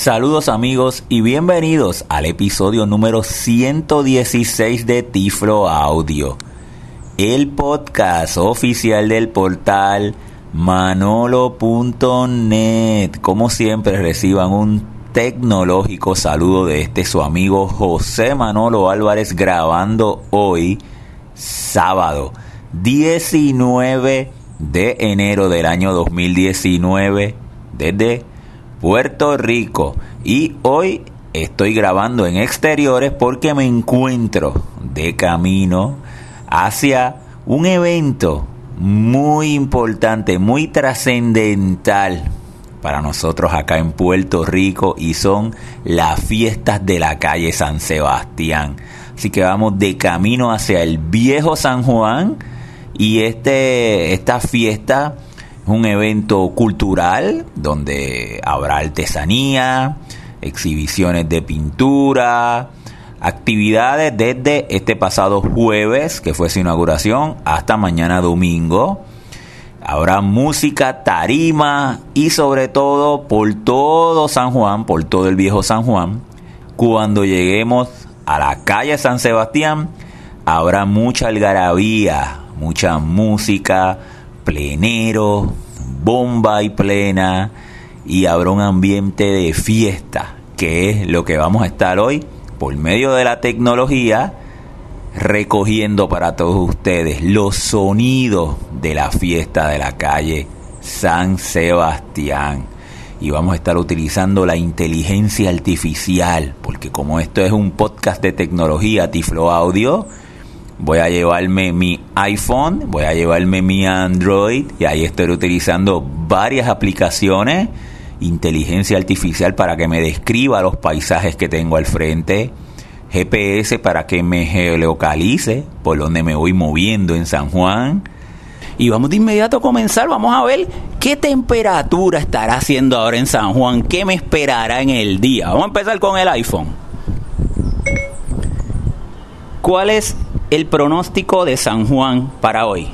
Saludos amigos y bienvenidos al episodio número 116 de Tiflo Audio, el podcast oficial del portal manolo.net. Como siempre reciban un tecnológico saludo de este su amigo José Manolo Álvarez grabando hoy sábado 19 de enero del año 2019 desde Puerto Rico. Y hoy estoy grabando en exteriores porque me encuentro de camino hacia un evento muy importante, muy trascendental para nosotros acá en Puerto Rico y son las fiestas de la calle San Sebastián. Así que vamos de camino hacia el viejo San Juan y este, esta fiesta es un evento cultural donde habrá artesanía, exhibiciones de pintura, actividades desde este pasado jueves, que fue su inauguración, hasta mañana domingo. Habrá música, tarima y sobre todo por todo San Juan, por todo el viejo San Juan. Cuando lleguemos a la calle San Sebastián, habrá mucha algarabía, mucha música, plenero, bomba y plena y habrá un ambiente de fiesta, que es lo que vamos a estar hoy por medio de la tecnología recogiendo para todos ustedes los sonidos de la fiesta de la calle San Sebastián. Y vamos a estar utilizando la inteligencia artificial, porque como esto es un podcast de tecnología, Tiflo Audio, voy a llevarme mi iPhone, voy a llevarme mi Android y ahí estoy utilizando varias aplicaciones, inteligencia artificial para que me describa los paisajes que tengo al frente, GPS para que me geolocalice por donde me voy moviendo en San Juan. Y vamos de inmediato a comenzar, vamos a ver qué temperatura estará haciendo ahora en San Juan, qué me esperará en el día. Vamos a empezar con el iPhone. ¿Cuál es el pronóstico de San Juan para hoy?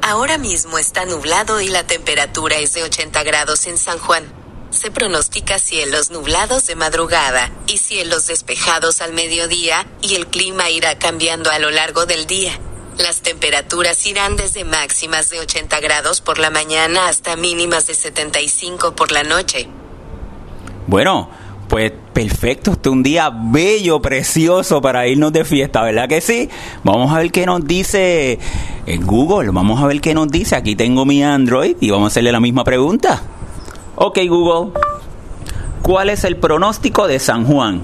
Ahora mismo está nublado y la temperatura es de 80 grados en San Juan. Se pronostica cielos nublados de madrugada y cielos despejados al mediodía, y el clima irá cambiando a lo largo del día. Las temperaturas irán desde máximas de 80 grados por la mañana hasta mínimas de 75 por la noche. Bueno, pues perfecto, este es un día bello, precioso para irnos de fiesta, ¿verdad que sí? Vamos a ver qué nos dice Google, vamos a ver qué nos dice. Aquí tengo mi Android y vamos a hacerle la misma pregunta. Ok Google, ¿cuál es el pronóstico de San Juan?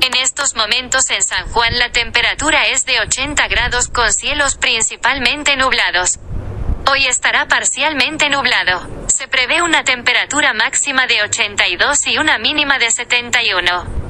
En estos momentos en San Juan la temperatura es de 80 grados con cielos principalmente nublados. Hoy estará parcialmente nublado. Se prevé una temperatura máxima de 82 y una mínima de 71.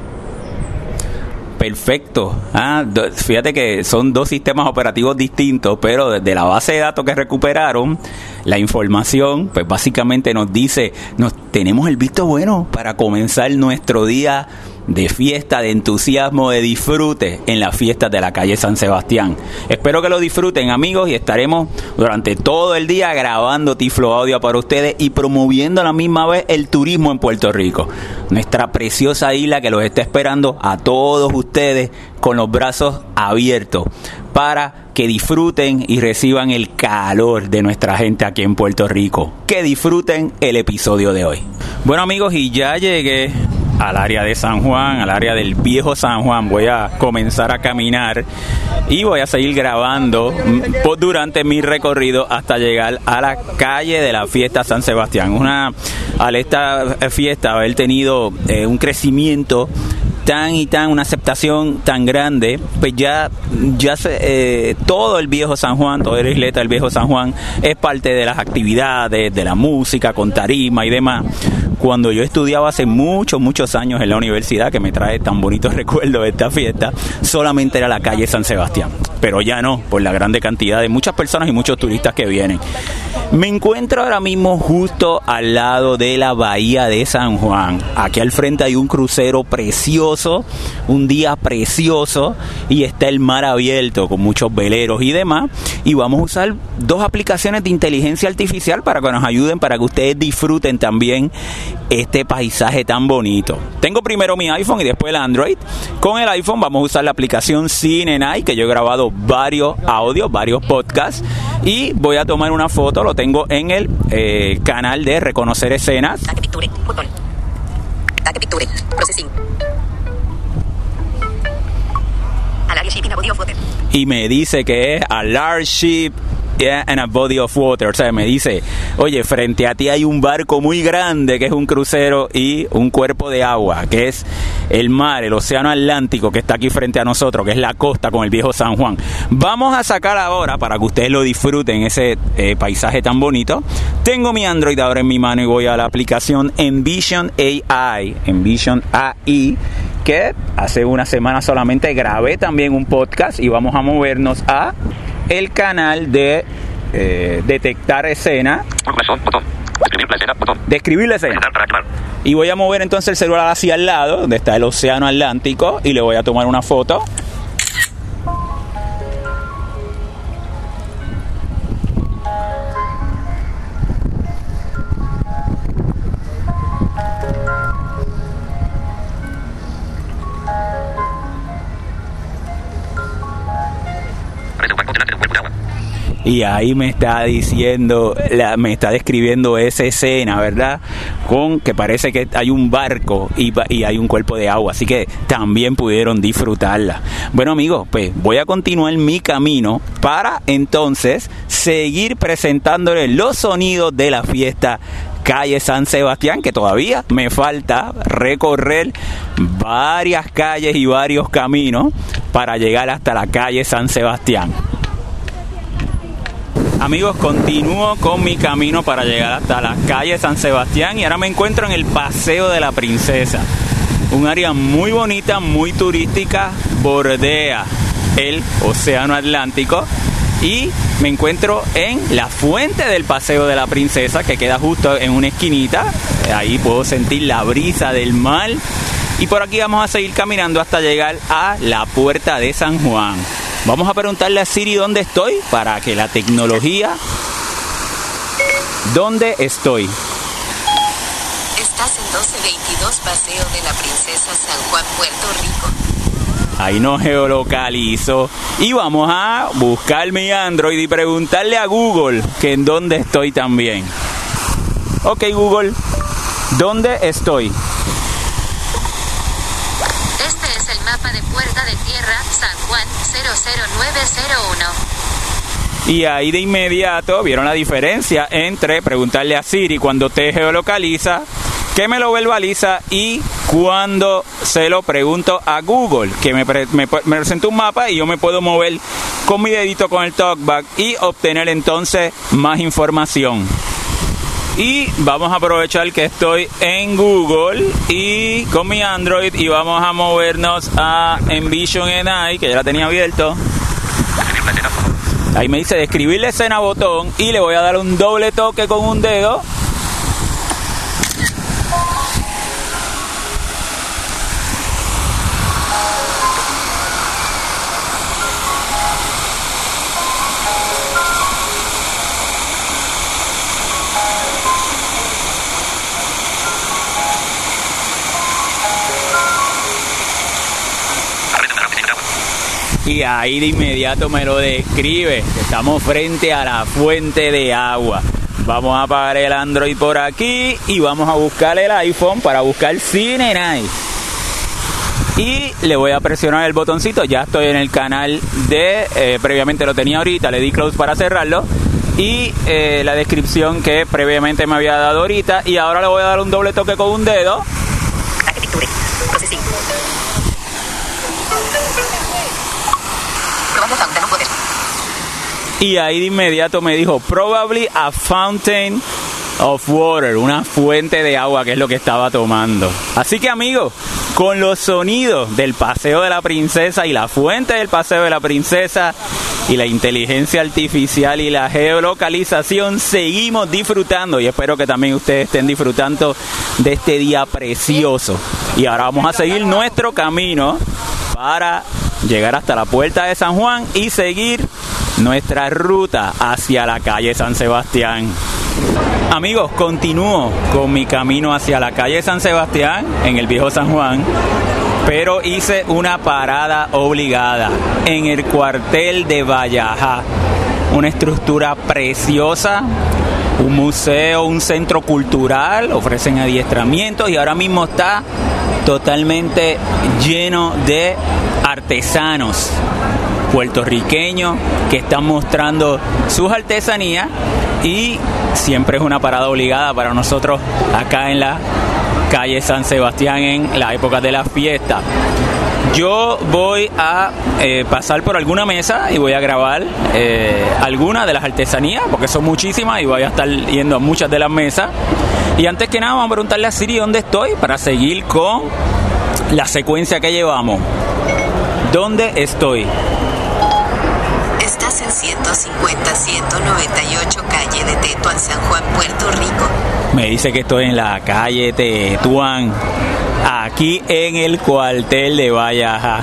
Perfecto. Ah, fíjate que son dos sistemas operativos distintos, pero desde la base de datos que recuperaron, la información, pues básicamente nos dice, nos tenemos el visto bueno para comenzar nuestro día de fiesta, de entusiasmo, de disfrute en las fiestas de la calle San Sebastián. Espero que lo disfruten amigos y estaremos durante todo el día grabando Tiflo Audio para ustedes y promoviendo a la misma vez el turismo en Puerto Rico. Nuestra preciosa isla que los está esperando a todos ustedes con los brazos abiertos para que disfruten y reciban el calor de nuestra gente aquí en Puerto Rico. Que disfruten el episodio de hoy. Bueno amigos, y ya llegué al área de San Juan, al área del viejo San Juan. Voy a comenzar a caminar y voy a seguir grabando durante mi recorrido hasta llegar a la calle de la fiesta San Sebastián. Una, al esta fiesta haber tenido eh, un crecimiento tan y tan, una aceptación tan grande, pues ya, ya eh, todo el viejo San Juan, toda la isleta del viejo San Juan es parte de las actividades, de la música, con tarima y demás cuando yo estudiaba hace muchos, muchos años en la universidad, que me trae tan bonitos recuerdos de esta fiesta, solamente era la calle San Sebastián. Pero ya no, por la grande cantidad de muchas personas y muchos turistas que vienen. Me encuentro ahora mismo justo al lado de la bahía de San Juan. Aquí al frente hay un crucero precioso, un día precioso, y está el mar abierto con muchos veleros y demás. Y vamos a usar dos aplicaciones de inteligencia artificial para que nos ayuden, para que ustedes disfruten también este paisaje tan bonito. Tengo primero mi iPhone y después el Android. Con el iPhone vamos a usar la aplicación CineNight, que yo he grabado varios audios, varios podcasts, y voy a tomar una foto, lo tengo en el eh, canal de Reconocer Escenas. Y me dice que es a large ship and a body of water. O sea, me dice, oye, frente a ti hay un barco muy grande que es un crucero y un cuerpo de agua, que es el mar, el océano Atlántico que está aquí frente a nosotros, que es la costa con el viejo San Juan. Vamos a sacar ahora, para que ustedes lo disfruten, ese eh, paisaje tan bonito. Tengo mi Android ahora en mi mano y voy a la aplicación Envision AI, Envision AI que hace una semana solamente grabé también un podcast y vamos a movernos a el canal de eh, detectar escena. Describir la escena. Y voy a mover entonces el celular hacia el lado, donde está el océano Atlántico, y le voy a tomar una foto. Y ahí me está diciendo, me está describiendo esa escena, ¿verdad? Con que parece que hay un barco y, y, hay un cuerpo de agua, así que también pudieron disfrutarla. Bueno amigos, pues voy a continuar mi camino para entonces seguir presentándoles los sonidos de la fiesta calle San Sebastián, que todavía me falta recorrer varias calles y varios caminos para llegar hasta la calle San Sebastián. Amigos, continúo con mi camino para llegar hasta la calle San Sebastián y ahora me encuentro en el Paseo de la Princesa. Un área muy bonita, muy turística, bordea el Océano Atlántico y me encuentro en la fuente del Paseo de la Princesa que queda justo en una esquinita. Ahí puedo sentir la brisa del mar y por aquí vamos a seguir caminando hasta llegar a la puerta de San Juan. Vamos a preguntarle a Siri dónde estoy para que la tecnología... ¿Dónde estoy? Estás en 1222 Paseo de la Princesa San Juan, Puerto Rico. Ahí nos geolocalizo y vamos a buscar mi Android y preguntarle a Google que en dónde estoy también. Ok Google, ¿dónde estoy? mapa de Puerta de Tierra, San Juan 00901. Y ahí de inmediato vieron la diferencia entre preguntarle a Siri cuando te geolocaliza, que me lo verbaliza y cuando se lo pregunto a Google, que me, me, presenta un mapa y yo me puedo mover con mi dedito con el talkback y obtener entonces más información. Y vamos a aprovechar que estoy en Google y con mi Android y vamos a movernos a Envision NI, que ya la tenía abierto. Ahí me dice describir la escena botón y le voy a dar un doble toque con un dedo y ahí de inmediato me lo describe. Estamos frente a la fuente de agua. Vamos a apagar el Android por aquí y vamos a buscar el iPhone para buscar Cine Night. Y le voy a presionar el botoncito. Ya estoy en el canal de. Eh, previamente lo tenía ahorita, le di close para cerrarlo. Y eh, la descripción que previamente me había dado ahorita. Y ahora le voy a dar un doble toque con un dedo. Y ahí de inmediato me dijo, probably a fountain of water, una fuente de agua que es lo que estaba tomando. Así que amigos, con los sonidos del paseo de la princesa y la fuente del paseo de la princesa y la inteligencia artificial y la geolocalización, seguimos disfrutando y espero que también ustedes estén disfrutando de este día precioso. Y ahora vamos a seguir nuestro camino para llegar hasta la puerta de San Juan y seguir nuestra ruta hacia la calle San Sebastián. Amigos, continúo con mi camino hacia la calle San Sebastián en el viejo San Juan, pero hice una parada obligada en el cuartel de Vallaja, una estructura preciosa, un museo, un centro cultural, ofrecen adiestramientos y ahora mismo está totalmente lleno de artesanos puertorriqueños que están mostrando sus artesanías y siempre es una parada obligada para nosotros acá en la calle San Sebastián en la época de la fiesta. Yo voy a eh, pasar por alguna mesa y voy a grabar eh, algunas de las artesanías, porque son muchísimas y voy a estar yendo a muchas de las mesas. Y antes que nada, vamos a preguntarle a Siri dónde estoy para seguir con la secuencia que llevamos. ¿Dónde estoy? Estás en 150 198 calle de Tetuán, San Juan, Puerto Rico. Me dice que estoy en la calle Tetuán, aquí en el cuartel de Vallaja.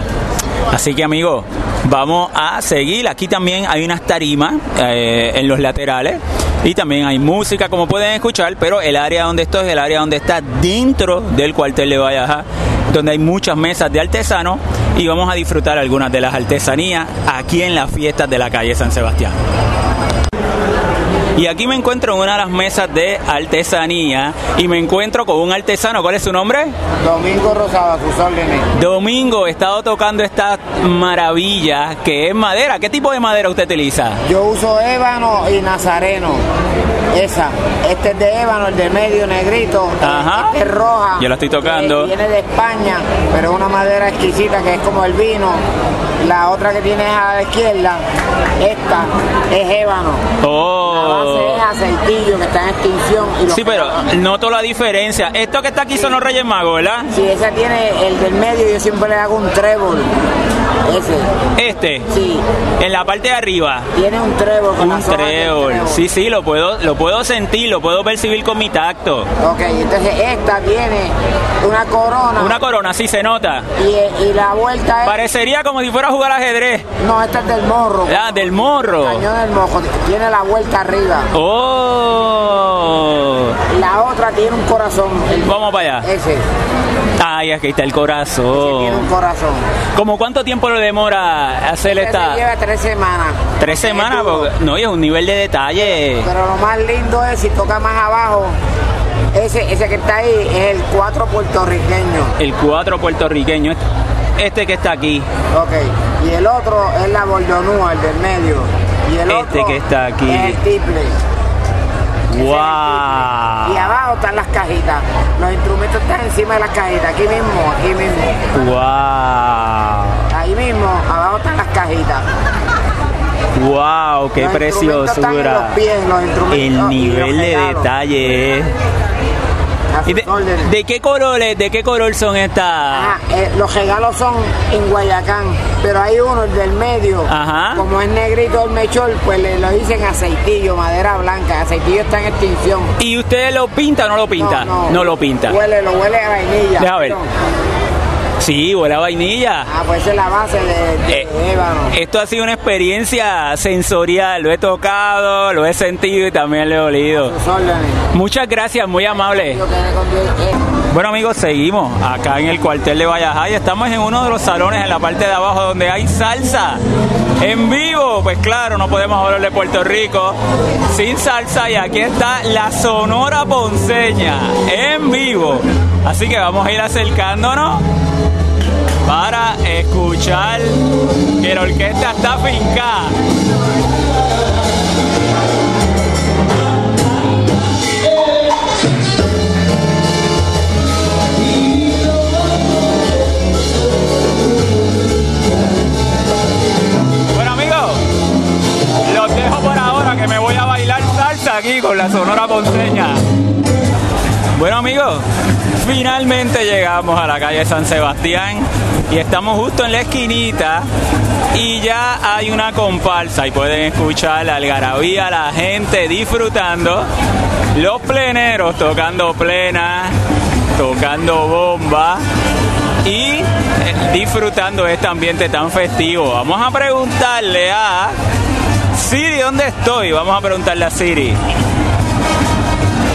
Así que amigos, vamos a seguir. Aquí también hay unas tarimas eh, en los laterales y también hay música como pueden escuchar, pero el área donde estoy es el área donde está dentro del cuartel de Vallaja, donde hay muchas mesas de artesanos y vamos a disfrutar algunas de las artesanías aquí en las fiestas de la calle San Sebastián. Y aquí me encuentro en una de las mesas de artesanía y me encuentro con un artesano. ¿Cuál es su nombre? Domingo Rosado, sus órdenes. Domingo, he estado tocando esta maravilla que es madera. ¿Qué tipo de madera usted utiliza? Yo uso ébano y nazareno. Esa. Este es de ébano, el de medio negrito. Ajá. Este es roja. Yo la estoy tocando. Viene de España, pero es una madera exquisita que es como el vino. La otra que tienes a la izquierda, esta es ébano. Oh. Que está en extinción. y Sí, pero noto la diferencia. Esto que está aquí son los Reyes Magos, ¿verdad? Si esa tiene el del medio, yo siempre le hago un trébol. Ese. Este, Sí. en la parte de arriba. Tiene un trébol con Un trébol. Sí, sí, lo puedo, lo puedo sentir, lo puedo percibir con mi tacto. Ok, entonces esta tiene una corona. Una corona, sí se nota. y, y la vuelta es. Parecería como si fuera a jugar ajedrez. No, esta es del morro. Ah, del morro. Cañón del mojo. Tiene la vuelta arriba. Oh. La otra tiene un corazón. El- Vamos para allá. Ese. Ay, aquí está el Tiene un corazón. corazón. ¿Cómo cuánto tiempo le demora hacer Ese esta? lleva tres semanas. Tres semanas, porque- no, y es un nivel de detalle. Pero lo más lindo es si toca más abajo. Ese, ese que está ahí es el cuatro puertorriqueño. El cuatro puertorriqueño, este que está aquí. Ok. Y el otro es la bordonúa, el del medio. Y el Este otro que está aquí. es el tiple. Y ¡Wow! abajo están las cajitas. Los instrumentos están encima de las cajitas. Aquí mismo, aquí mismo. ¡Wow! Ahí mismo, abajo están las cajitas. ¡Wow! ¡Qué Los instrumentos están en preciosura! los pies, los instrumentos y El nivel de detalle es. A ¿Y sus de, qué colores, de qué color son estas? Ajá, eh, los regalos son en Guayacán, pero hay uno, el del medio, Ajá. como es negrito el mechol, pues le lo dicen aceitillo, madera blanca, aceitillo está en extinción. ¿Y usted lo pinta o no lo pinta? No, lo pinta. Huele, lo huele a vainilla. Deja ver. Sí, huele a vainilla. Ah, pues esa es la base de, de Eh, ébano. Esto ha sido una experiencia sensorial. Lo he tocado, lo he sentido y también lo he olido. Muchas gracias, muy amable. Bueno amigos, seguimos acá en el cuartel de Valleja y estamos en uno de los salones en la parte de abajo donde hay salsa en vivo. Pues claro, no podemos hablar de Puerto Rico sin salsa y aquí está la Sonora Ponceña en vivo. Así que vamos a ir acercándonos para escuchar que la orquesta está fincada. Bueno amigos, los dejo por ahora que me voy a bailar salsa aquí con la Sonora Ponceña. Bueno amigos, finalmente llegamos a la calle San Sebastián y estamos justo en la esquinita y ya hay una comparsa y pueden escuchar la algarabía, la gente disfrutando, los pleneros tocando plena, tocando bomba y eh, disfrutando este ambiente tan festivo. Vamos a preguntarle a Siri, ¿dónde estoy? Vamos a preguntarle a Siri.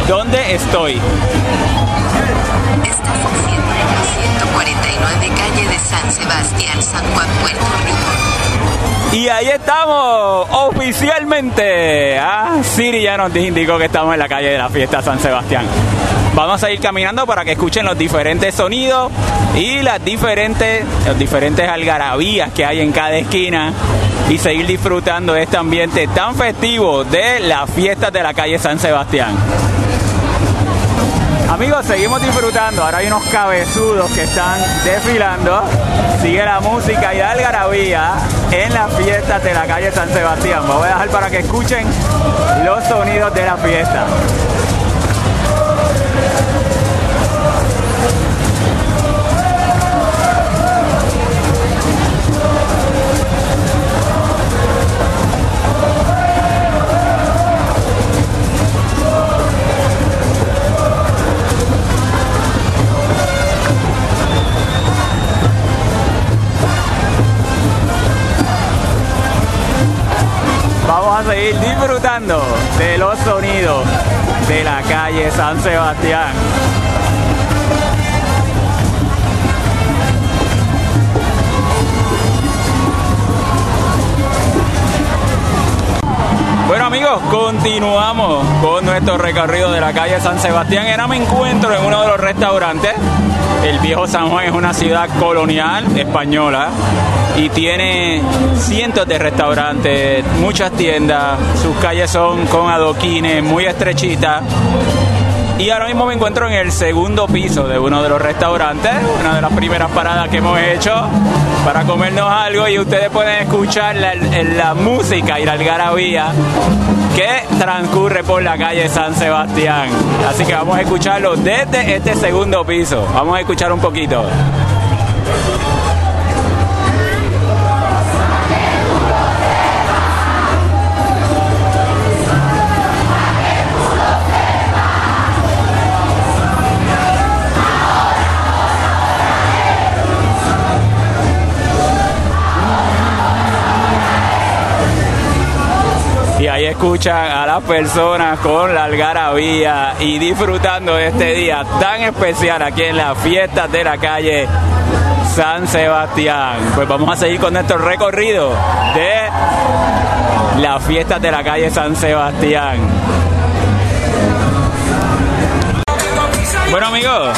¿Dónde estoy? San Sebastián, San Juan, Puerto Rico. Y ahí estamos, oficialmente. Ah, Siri ya nos indicó que estamos en la calle de la fiesta San Sebastián. Vamos a ir caminando para que escuchen los diferentes sonidos y las diferentes, los diferentes algarabías que hay en cada esquina y seguir disfrutando este ambiente tan festivo de las fiestas de la calle San Sebastián. Amigos, seguimos disfrutando. Ahora hay unos cabezudos que están desfilando. Sigue la música y la algarabía en las fiestas de la calle San Sebastián. Me voy a dejar para que escuchen los sonidos de la fiesta. Disfrutando de los sonidos de la calle San Sebastián. Continuamos con nuestro recorrido de la calle San Sebastián. Ahora me encuentro en uno de los restaurantes. El viejo San Juan es una ciudad colonial española y tiene cientos de restaurantes, muchas tiendas. Sus calles son con adoquines, muy estrechitas. Y ahora mismo me encuentro en el segundo piso de uno de los restaurantes, una de las primeras paradas que hemos hecho para comernos algo y ustedes pueden escuchar la, música y la algarabía que transcurre por la calle San Sebastián. Así que vamos a escucharlo desde este segundo piso. Vamos a escuchar un poquito. Escuchan a las personas con la algarabía y disfrutando de este día tan especial aquí en las fiestas de la calle San Sebastián. Pues vamos a seguir con nuestro recorrido de las fiestas de la calle San Sebastián. Bueno amigos,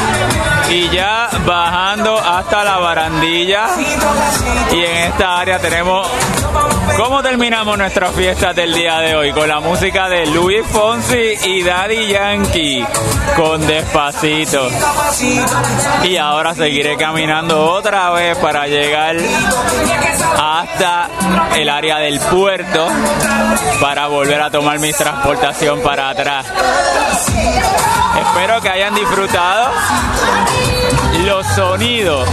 y ya bajando hasta la barandilla y en esta área tenemos cómo terminamos nuestra fiesta del día de hoy con la música de Luis Fonsi y Daddy Yankee con Despacito. Y ahora seguiré caminando otra vez para llegar hasta el área del puerto para volver a tomar mi transportación para atrás. Espero que hayan disfrutado los sonidos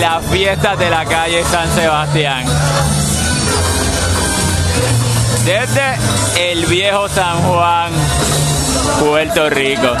las fiestas de la calle San Sebastián. Desde el viejo San Juan, Puerto Rico.